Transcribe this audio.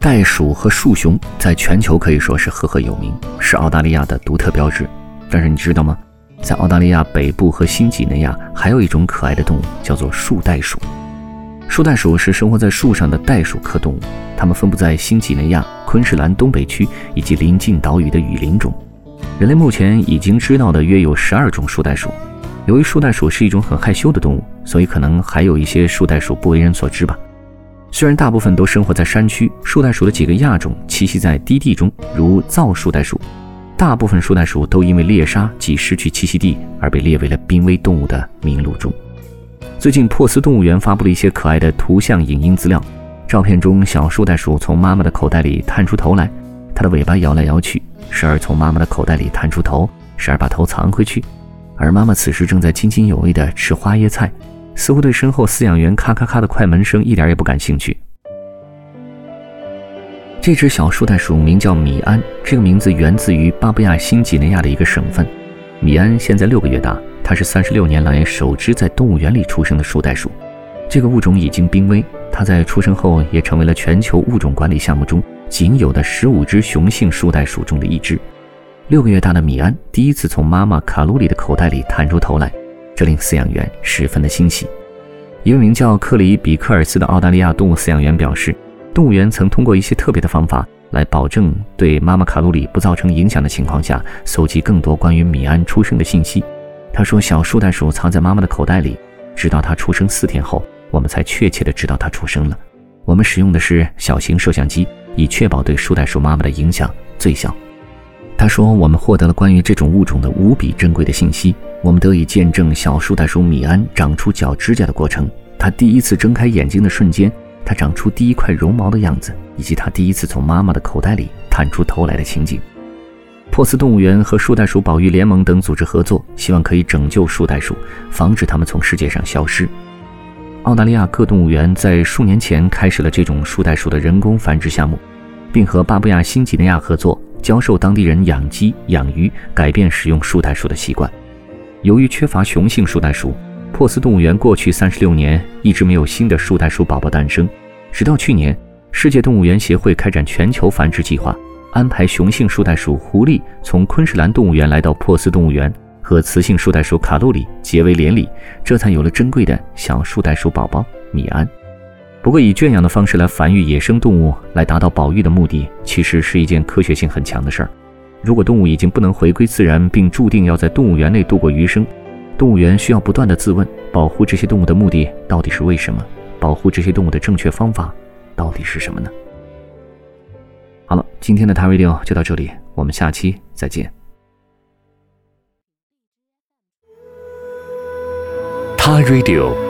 袋鼠和树熊在全球可以说是赫赫有名，是澳大利亚的独特标志。但是你知道吗？在澳大利亚北部和新几内亚，还有一种可爱的动物，叫做树袋鼠。树袋鼠是生活在树上的袋鼠科动物，它们分布在新几内亚、昆士兰东北区以及临近岛屿的雨林中。人类目前已经知道的约有十二种树袋鼠。由于树袋鼠是一种很害羞的动物，所以可能还有一些树袋鼠不为人所知吧。虽然大部分都生活在山区，树袋鼠的几个亚种栖息在低地中，如皂树袋鼠。大部分树袋鼠都因为猎杀及失去栖息地而被列为了濒危动物的名录中。最近，珀斯动物园发布了一些可爱的图像、影音资料。照片中，小树袋鼠从妈妈的口袋里探出头来，它的尾巴摇来摇去，时而从妈妈的口袋里探出头，时而把头藏回去。而妈妈此时正在津津有味地吃花椰菜。似乎对身后饲养员咔咔咔的快门声一点也不感兴趣。这只小树袋鼠名叫米安，这个名字源自于巴布亚新几内亚的一个省份。米安现在六个月大，它是三十六年来首只在动物园里出生的树袋鼠。这个物种已经濒危，它在出生后也成为了全球物种管理项目中仅有的十五只雄性树袋鼠中的一只。六个月大的米安第一次从妈妈卡路里的口袋里探出头来。这令饲养员十分的欣喜。一位名叫克里比克尔斯的澳大利亚动物饲养员表示，动物园曾通过一些特别的方法来保证对妈妈卡路里不造成影响的情况下，搜集更多关于米安出生的信息。他说：“小树袋鼠藏在妈妈的口袋里，直到它出生四天后，我们才确切的知道它出生了。我们使用的是小型摄像机，以确保对树袋鼠妈妈的影响最小。”他说：“我们获得了关于这种物种的无比珍贵的信息。我们得以见证小树袋鼠米安长出脚指甲的过程，它第一次睁开眼睛的瞬间，它长出第一块绒毛的样子，以及它第一次从妈妈的口袋里探出头来的情景。”珀斯动物园和树袋鼠保育联盟等组织合作，希望可以拯救树袋鼠，防止它们从世界上消失。澳大利亚各动物园在数年前开始了这种树袋鼠的人工繁殖项目，并和巴布亚新几内亚合作。教授当地人养鸡、养鱼，改变使用树袋鼠的习惯。由于缺乏雄性树袋鼠，珀斯动物园过去三十六年一直没有新的树袋鼠宝宝诞生。直到去年，世界动物园协会开展全球繁殖计划，安排雄性树袋鼠狐狸从昆士兰动物园来到珀斯动物园，和雌性树袋鼠卡路里结为连理，这才有了珍贵的小树袋鼠宝宝米安。不过，以圈养的方式来繁育野生动物，来达到保育的目的，其实是一件科学性很强的事儿。如果动物已经不能回归自然，并注定要在动物园内度过余生，动物园需要不断的自问：保护这些动物的目的到底是为什么？保护这些动物的正确方法到底是什么呢？好了，今天的 t Radio 就到这里，我们下期再见。他 Radio。